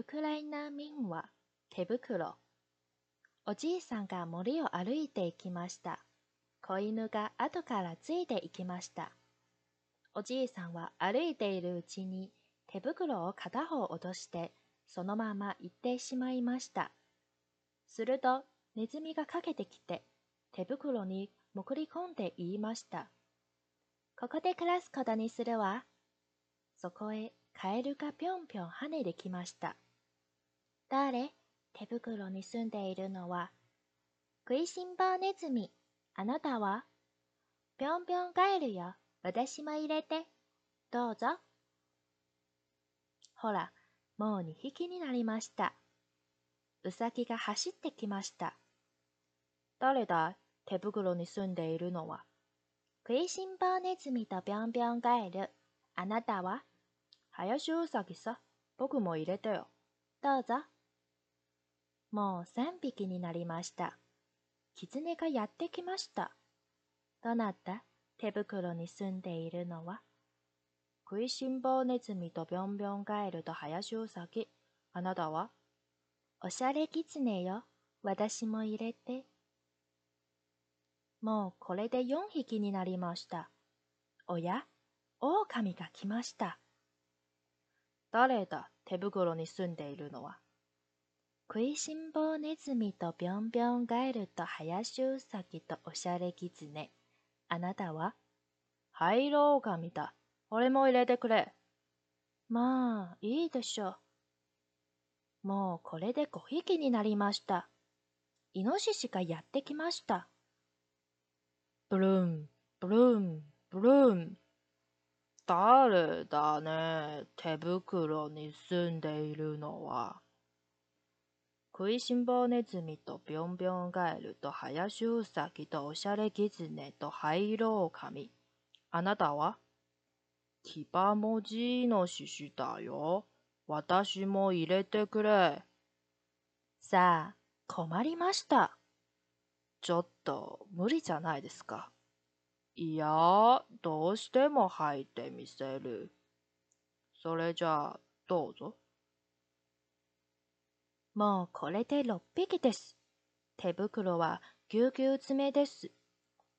ウクライナ民話手袋。おじいさんが森を歩いていきました。子犬が後からついていきました。おじいさんは歩いているうちに手袋を片方落としてそのまま行ってしまいました。するとネズミがかけてきて手袋に潜り込んで言いました。ここで暮らすことにするわ。そこへカエルがぴょんぴょん跳ねてきました。誰？手袋に住んでいるのは、食いしん坊ネズミ。あなたは？ぴょんぴょんガエルよ。私も入れて。どうぞ。ほら、もう2匹になりました。うさぎが走ってきました。誰だ手袋に住んでいるのは。食いしん坊ネズミとぴょんぴょんガエル。あなたは？林うさぎさ、僕も入れてよ。どうぞ。もう三匹になりました。狐がやってきました。どなた？手袋に住んでいるのは？食いしん坊ネズミとぴょんぴょんガエルと林うさぎ。あなたは？おしゃれ狐よ。私も入れて。もうこれで四匹になりました。おや？狼が来ました。誰だ？手袋に住んでいるのは？食いしん坊ネズミとぴょんぴょんガエルと林うさぎとおしゃれぎつね。あなたは？灰色狼だ。俺も入れてくれ。まあ、いいでしょう。もうこれで5匹になりました。イノシシがやってきました。ブルーン、ブルーン、ブルーン。誰だね、手袋に住んでいるのは。食いしん坊ネズミとぴょんぴょんガエルと林うさぎとおしゃれギズネと灰色狼。あなたは？キバモジの獅子だよ。私も入れてくれ。さあ、困りました。ちょっと無理じゃないですか。いや、どうしても入ってみせる。それじゃあ、どうぞ。もうこれで6匹です。手袋はぎゅうぎゅう詰めです。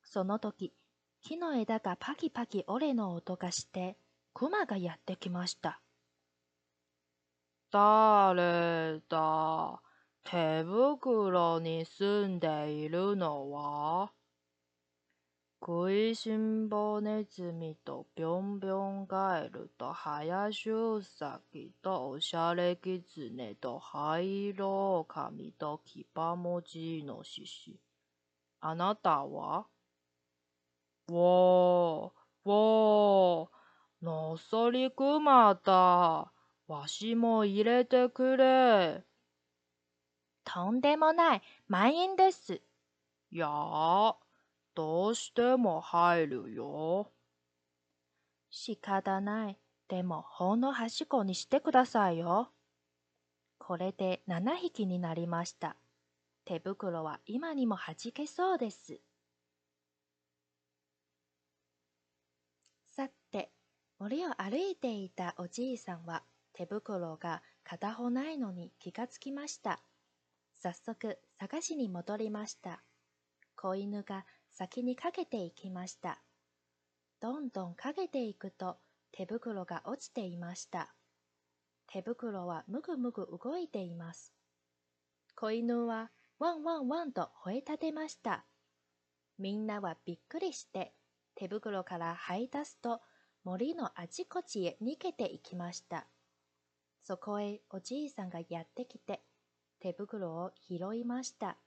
その時、木の枝がパキパキ折れの音がして、熊がやってきました。誰だ？手袋に住んでいるのは？食いしん坊ネズミとぴょんぴょんガエルと林うさぎとおしゃれぎつねと灰色狼とキパモジのしし。あなたは？わー、わー、のそりくまだ。わしも入れてくれ。とんでもない、満員です。やあ。どうしても入るよ。仕方ない。でも、ほんの端っこにしてくださいよ。これで7匹になりました。手袋は今にもはじけそうです。さて、森を歩いていたおじいさんは手袋が片方ないのに気がつきました。早速探しに戻りました。子犬が先にかけていきました。どんどんかけていくと手袋が落ちていました。手袋はむぐむぐ動いています。子犬はワンワンワンと吠え立てました。みんなはびっくりして手袋から這い出すと森のあちこちへ逃げていきました。そこへおじいさんがやってきて手袋を拾いました。